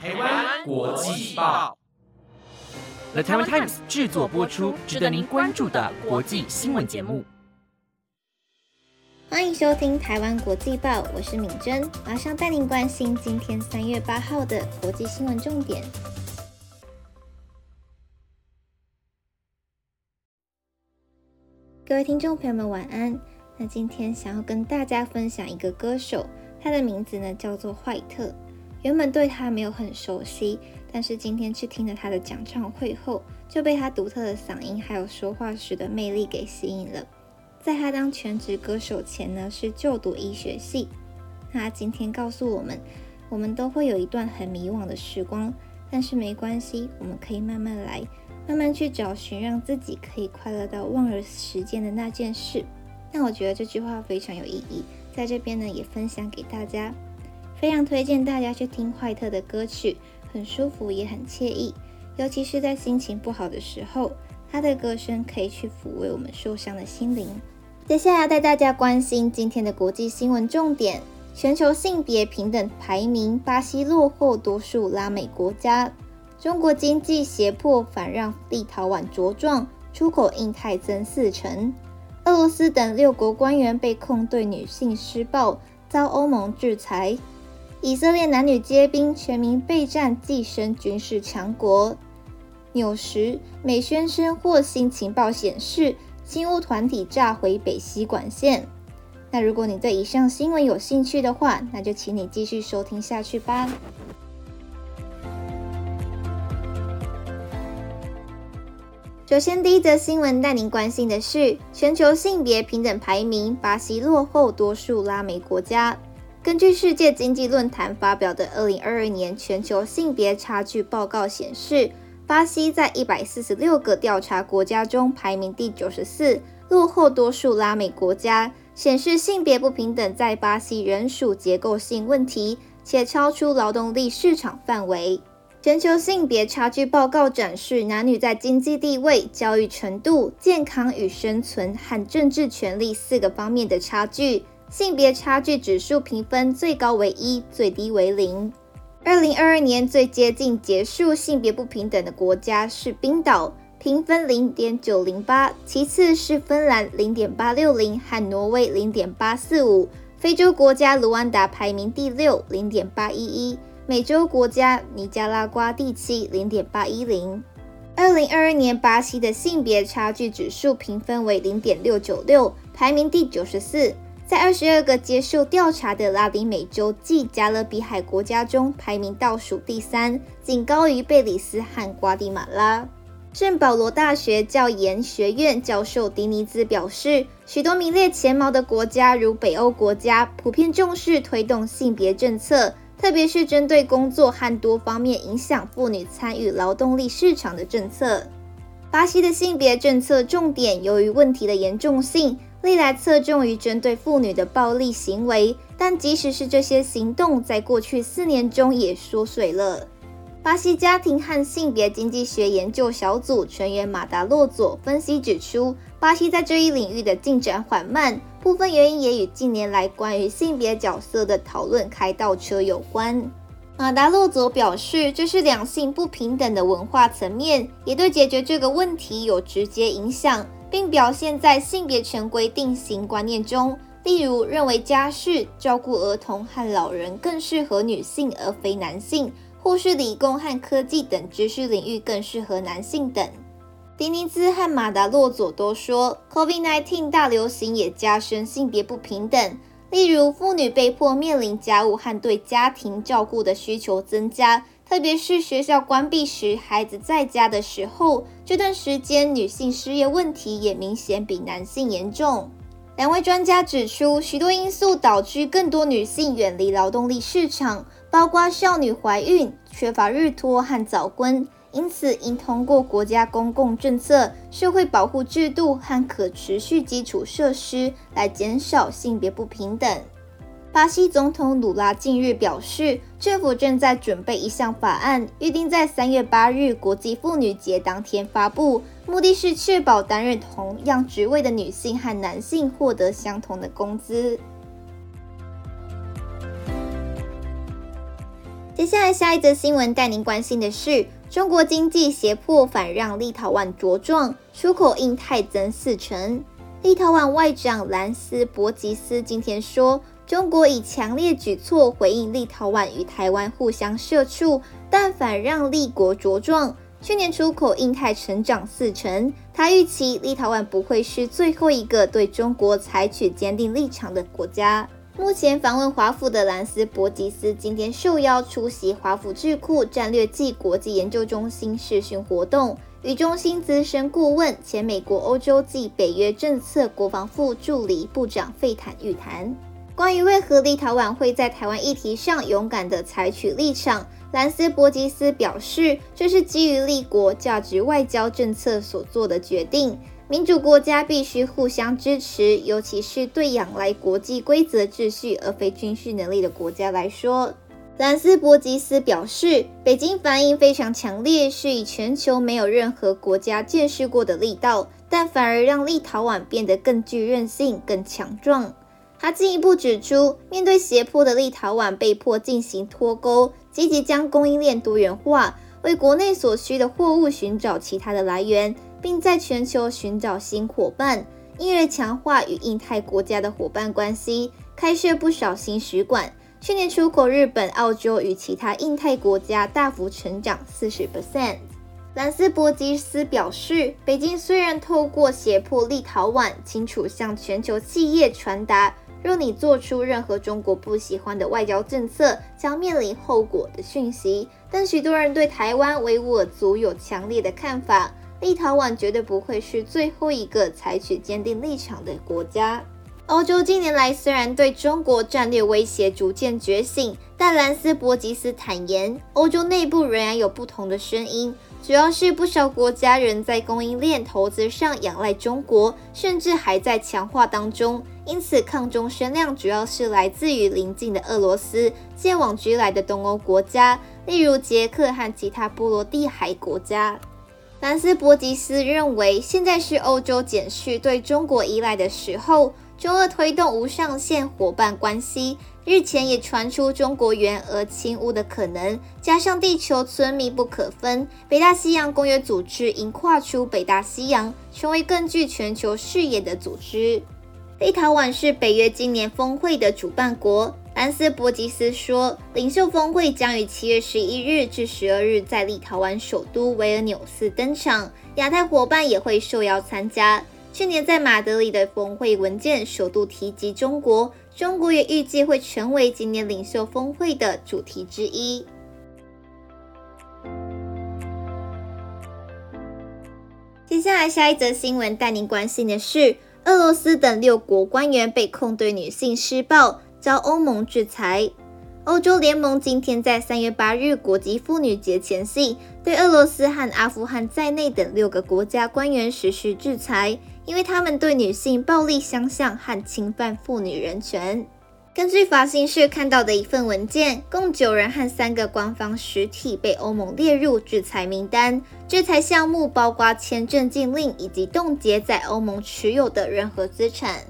台湾国际报，The Taiwan Times 制作播出，值得您关注的国际新闻节目。欢迎收听台湾国际报，我是敏珍，马上带您关心今天三月八号的国际新闻重点。各位听众朋友们，晚安。那今天想要跟大家分享一个歌手，他的名字呢叫做坏特。原本对他没有很熟悉，但是今天去听了他的讲唱会后，就被他独特的嗓音还有说话时的魅力给吸引了。在他当全职歌手前呢，是就读医学系。那今天告诉我们，我们都会有一段很迷惘的时光，但是没关系，我们可以慢慢来，慢慢去找寻让自己可以快乐到忘了时间的那件事。那我觉得这句话非常有意义，在这边呢也分享给大家。非常推荐大家去听怀特的歌曲，很舒服也很惬意，尤其是在心情不好的时候，他的歌声可以去抚慰我们受伤的心灵。接下来带大家关心今天的国际新闻重点：全球性别平等排名，巴西落后多数拉美国家；中国经济胁迫反让立陶宛茁壮，出口印太增四成；俄罗斯等六国官员被控对女性施暴，遭欧盟制裁。以色列男女皆兵，全民备战，跻身军事强国。纽时美宣称获新情报显示，新乌团体炸毁北溪管线。那如果你对以上新闻有兴趣的话，那就请你继续收听下去吧。首先，第一则新闻带您关心的是全球性别平等排名，巴西落后多数拉美国家。根据世界经济论坛发表的二零二二年全球性别差距报告显示，巴西在一百四十六个调查国家中排名第九十四，落后多数拉美国家。显示性别不平等在巴西仍属结构性问题，且超出劳动力市场范围。全球性别差距报告展示，男女在经济地位、教育程度、健康与生存和政治权利四个方面的差距。性别差距指数评分最高为一，最低为零。二零二二年最接近结束性别不平等的国家是冰岛，评分零点九零八，其次是芬兰零点八六零和挪威零点八四五。非洲国家卢安达排名第六，零点八一一。美洲国家尼加拉瓜第七，零点八一零。二零二二年巴西的性别差距指数评分为零点六九六，排名第九十四。在二十二个接受调查的拉丁美洲暨加勒比海国家中，排名倒数第三，仅高于贝里斯和瓜地马拉。圣保罗大学教研学院教授迪尼兹表示，许多名列前茅的国家，如北欧国家，普遍重视推动性别政策，特别是针对工作和多方面影响妇女参与劳动力市场的政策。巴西的性别政策重点由于问题的严重性。历来侧重于针对妇女的暴力行为，但即使是这些行动，在过去四年中也缩水了。巴西家庭和性别经济学研究小组成员马达洛佐分析指出，巴西在这一领域的进展缓慢，部分原因也与近年来关于性别角色的讨论开倒车有关。马达洛佐表示，这是两性不平等的文化层面，也对解决这个问题有直接影响。并表现在性别权规定型观念中，例如认为家事、照顾儿童和老人更适合女性而非男性，或是理工和科技等知识领域更适合男性等。迪尼兹和马达洛佐都说，COVID-19 大流行也加深性别不平等，例如妇女被迫面临家务和对家庭照顾的需求增加。特别是学校关闭时，孩子在家的时候，这段时间女性失业问题也明显比男性严重。两位专家指出，许多因素导致更多女性远离劳动力市场，包括少女怀孕、缺乏日托和早婚。因此，应通过国家公共政策、社会保护制度和可持续基础设施来减少性别不平等。巴西总统鲁拉近日表示，政府正在准备一项法案，预定在三月八日国际妇女节当天发布，目的是确保担任同样职位的女性和男性获得相同的工资。接下来下一则新闻带您关心的是，中国经济胁迫反让立陶宛茁壮，出口印太增四成。立陶宛外长兰斯博吉斯今天说，中国以强烈举措回应立陶宛与台湾互相社处，但反让立国茁壮。去年出口印太成长四成，他预期立陶宛不会是最后一个对中国采取坚定立场的国家。目前访问华府的兰斯博吉斯今天受邀出席华府智库战略暨国际研究中心视讯活动，与中心资深顾问、前美国欧洲暨北约政策国防副助理部长费坦预谈。关于为何立陶宛会在台湾议题上勇敢地采取立场，兰斯博吉斯表示，这是基于立国价值外交政策所做的决定。民主国家必须互相支持，尤其是对仰赖国际规则秩序而非军事能力的国家来说。兰斯博吉斯表示，北京反应非常强烈，是以全球没有任何国家见识过的力道，但反而让立陶宛变得更具韧性、更强壮。他进一步指出，面对胁迫的立陶宛被迫进行脱钩，积极将供应链多元化，为国内所需的货物寻找其他的来源。并在全球寻找新伙伴，因而强化与印太国家的伙伴关系，开设不少新使馆。去年出口日本、澳洲与其他印太国家大幅成长四十 percent。兰斯博吉斯表示，北京虽然透过胁迫立陶宛，清楚向全球企业传达，若你做出任何中国不喜欢的外交政策，将面临后果的讯息，但许多人对台湾维吾尔族有强烈的看法。立陶宛绝对不会是最后一个采取坚定立场的国家。欧洲近年来虽然对中国战略威胁逐渐觉醒，但兰斯博吉斯坦言，欧洲内部仍然有不同的声音，主要是不少国家仍在供应链投资上仰赖中国，甚至还在强化当中。因此，抗中声量主要是来自于邻近的俄罗斯、借往居来的东欧国家，例如捷克和其他波罗的海国家。兰斯博吉斯认为，现在是欧洲减去对中国依赖的时候。中俄推动无上限伙伴关系，日前也传出中国援俄侵乌的可能。加上地球村密不可分，北大西洋公约组织应跨出北大西洋，成为更具全球视野的组织。立陶宛是北约今年峰会的主办国。兰斯博吉斯说，领袖峰会将于七月十一日至十二日在立陶宛首都维尔纽斯登场，亚太伙伴也会受邀参加。去年在马德里的峰会文件首度提及中国，中国也预计会成为今年领袖峰会的主题之一。接下来下一则新闻带您关心的是，俄罗斯等六国官员被控对女性施暴。遭欧盟制裁。欧洲联盟今天在三月八日国际妇女节前夕，对俄罗斯和阿富汗在内等六个国家官员实施制裁，因为他们对女性暴力相向和侵犯妇女人权。根据法新社看到的一份文件，共九人和三个官方实体被欧盟列入制裁名单。制裁项目包括签证禁令以及冻结在欧盟持有的任何资产。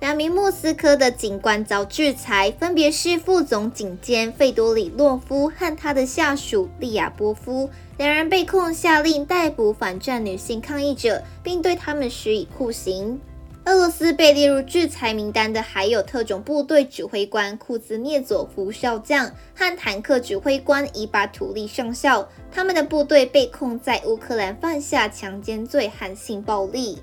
两名莫斯科的警官遭制裁，分别是副总警监费多里洛夫和他的下属利亚波夫。两人被控下令逮捕反战女性抗议者，并对他们施以酷刑。俄罗斯被列入制裁名单的还有特种部队指挥官库兹涅佐夫少将和坦克指挥官伊巴图利上校，他们的部队被控在乌克兰犯下强奸罪和性暴力。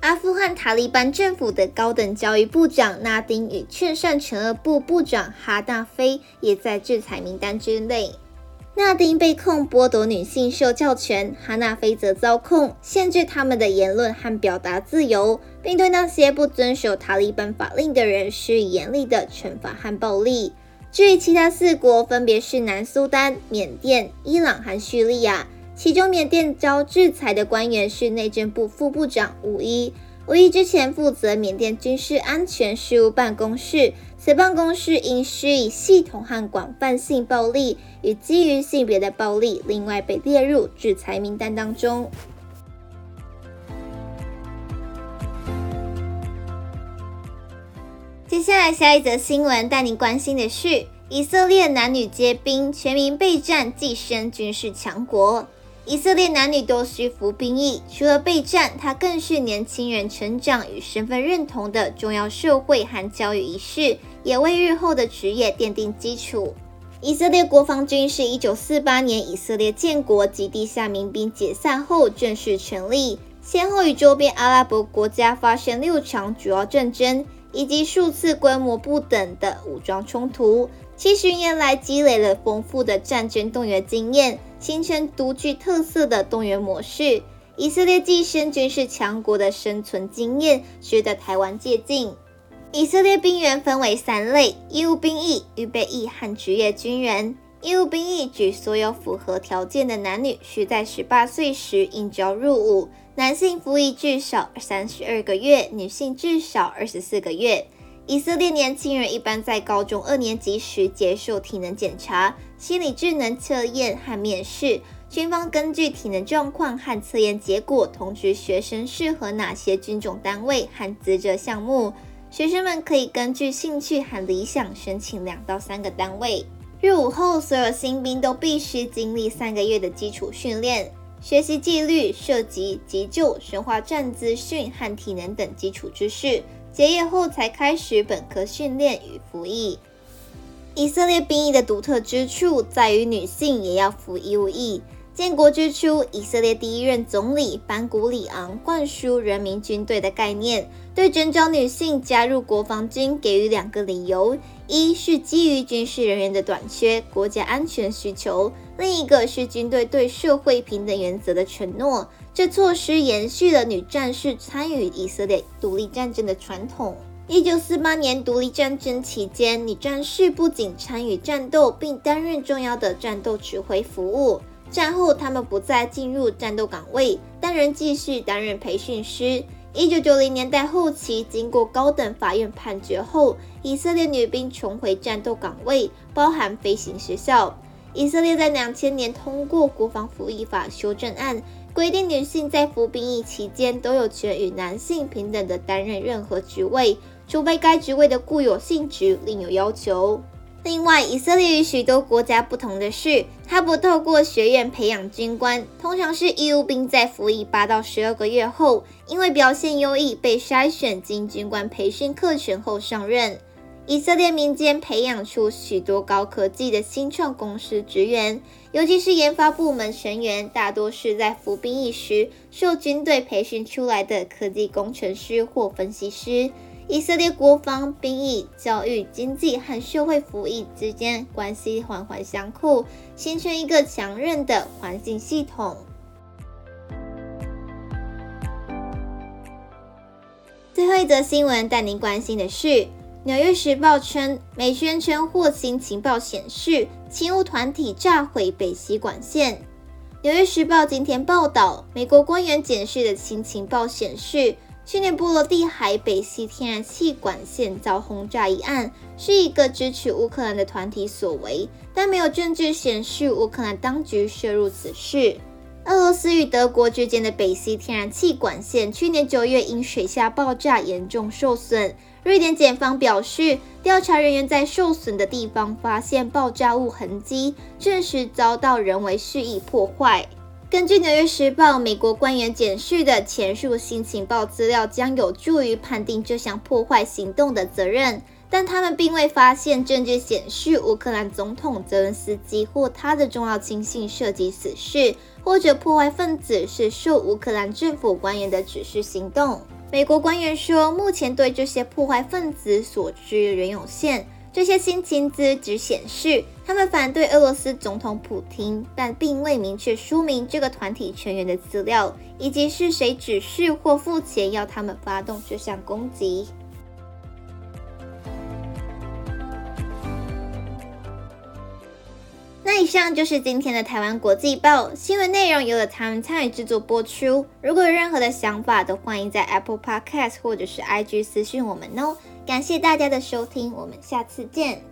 阿富汗塔利班政府的高等教育部长纳丁与劝善惩恶部部长哈纳菲也在制裁名单之内。纳丁被控剥夺女性受教权，哈纳菲则遭控限制他们的言论和表达自由，并对那些不遵守塔利班法令的人施以严厉的惩罚和暴力。至于其他四国，分别是南苏丹、缅甸、伊朗和叙利亚。其中，缅甸遭制裁的官员是内政部副部长吴伊。吴伊之前负责缅甸军事安全事务办公室，此办公室因施以系统和广泛性暴力与基于性别的暴力，另外被列入制裁名单当中。接下来，下一则新闻带您关心的是。以色列男女皆兵，全民备战，跻身军事强国。以色列男女都需服兵役，除了备战，它更是年轻人成长与身份认同的重要社会和教育仪式，也为日后的职业奠定基础。以色列国防军是一九四八年以色列建国及地下民兵解散后正式成立，先后与周边阿拉伯国家发生六场主要战争，以及数次规模不等的武装冲突。七十年来积累了丰富的战争动员经验。形成独具特色的动员模式。以色列跻身军事强国的生存经验，值得台湾借鉴。以色列兵员分为三类：义务兵役、预备役和职业军人。义务兵役指所有符合条件的男女，需在十八岁时应召入伍。男性服役至少三十二个月，女性至少二十四个月。以色列年轻人一般在高中二年级时接受体能检查、心理智能测验和面试。军方根据体能状况和测验结果，通知学生适合哪些军种单位和职责项目。学生们可以根据兴趣和理想申请两到三个单位。入伍后，所有新兵都必须经历三个月的基础训练，学习纪律、射击、急救、生化战资讯和体能等基础知识。结业后才开始本科训练与服役。以色列兵役的独特之处在于女性也要服义务役。建国之初，以色列第一任总理班古里昂灌输人民军队的概念，对征召女性加入国防军给予两个理由：一是基于军事人员的短缺、国家安全需求；另一个是军队对社会平等原则的承诺。这措施延续了女战士参与以色列独立战争的传统。一九四八年独立战争期间，女战士不仅参与战斗，并担任重要的战斗指挥服务。战后，他们不再进入战斗岗位，但仍继续担任培训师。一九九零年代后期，经过高等法院判决后，以色列女兵重回战斗岗位，包含飞行学校。以色列在两千年通过国防服役法修正案。规定女性在服兵役期间都有权与男性平等的担任任何职位，除非该职位的固有性质另有要求。另外，以色列与许多国家不同的是，它不透过学院培养军官，通常是义务兵在服役八到十二个月后，因为表现优异被筛选进军官培训课程后上任。以色列民间培养出许多高科技的新创公司职员，尤其是研发部门成员，大多是在服兵役时受军队培训出来的科技工程师或分析师。以色列国防、兵役、教育、经济和社会服役之间关系环环相扣，形成一个强韧的环境系统。最后一则新闻带您关心的是。《纽约时报》称，美宣称获新情报显示，轻乌团体炸毁北溪管线。《纽约时报》今天报道，美国官员检视的新情报显示，去年波罗的海北溪天然气管线遭轰炸一案，是一个支持乌克兰的团体所为，但没有证据显示乌克兰当局涉入此事。俄罗斯与德国之间的北溪天然气管线，去年九月因水下爆炸严重受损。瑞典检方表示，调查人员在受损的地方发现爆炸物痕迹，证实遭到人为蓄意破坏。根据《纽约时报》，美国官员检视的前述新情报资料将有助于判定这项破坏行动的责任，但他们并未发现证据显示乌克兰总统泽连斯基或他的重要亲信涉及此事，或者破坏分子是受乌克兰政府官员的指示行动。美国官员说，目前对这些破坏分子所知仍有限。这些新情资只显示他们反对俄罗斯总统普京，但并未明确说明这个团体成员的资料以及是谁指示或付钱要他们发动这项攻击。以上就是今天的台湾国际报新闻内容，由了他们参与制作播出。如果有任何的想法，都欢迎在 Apple Podcast 或者是 IG 私讯我们哦。感谢大家的收听，我们下次见。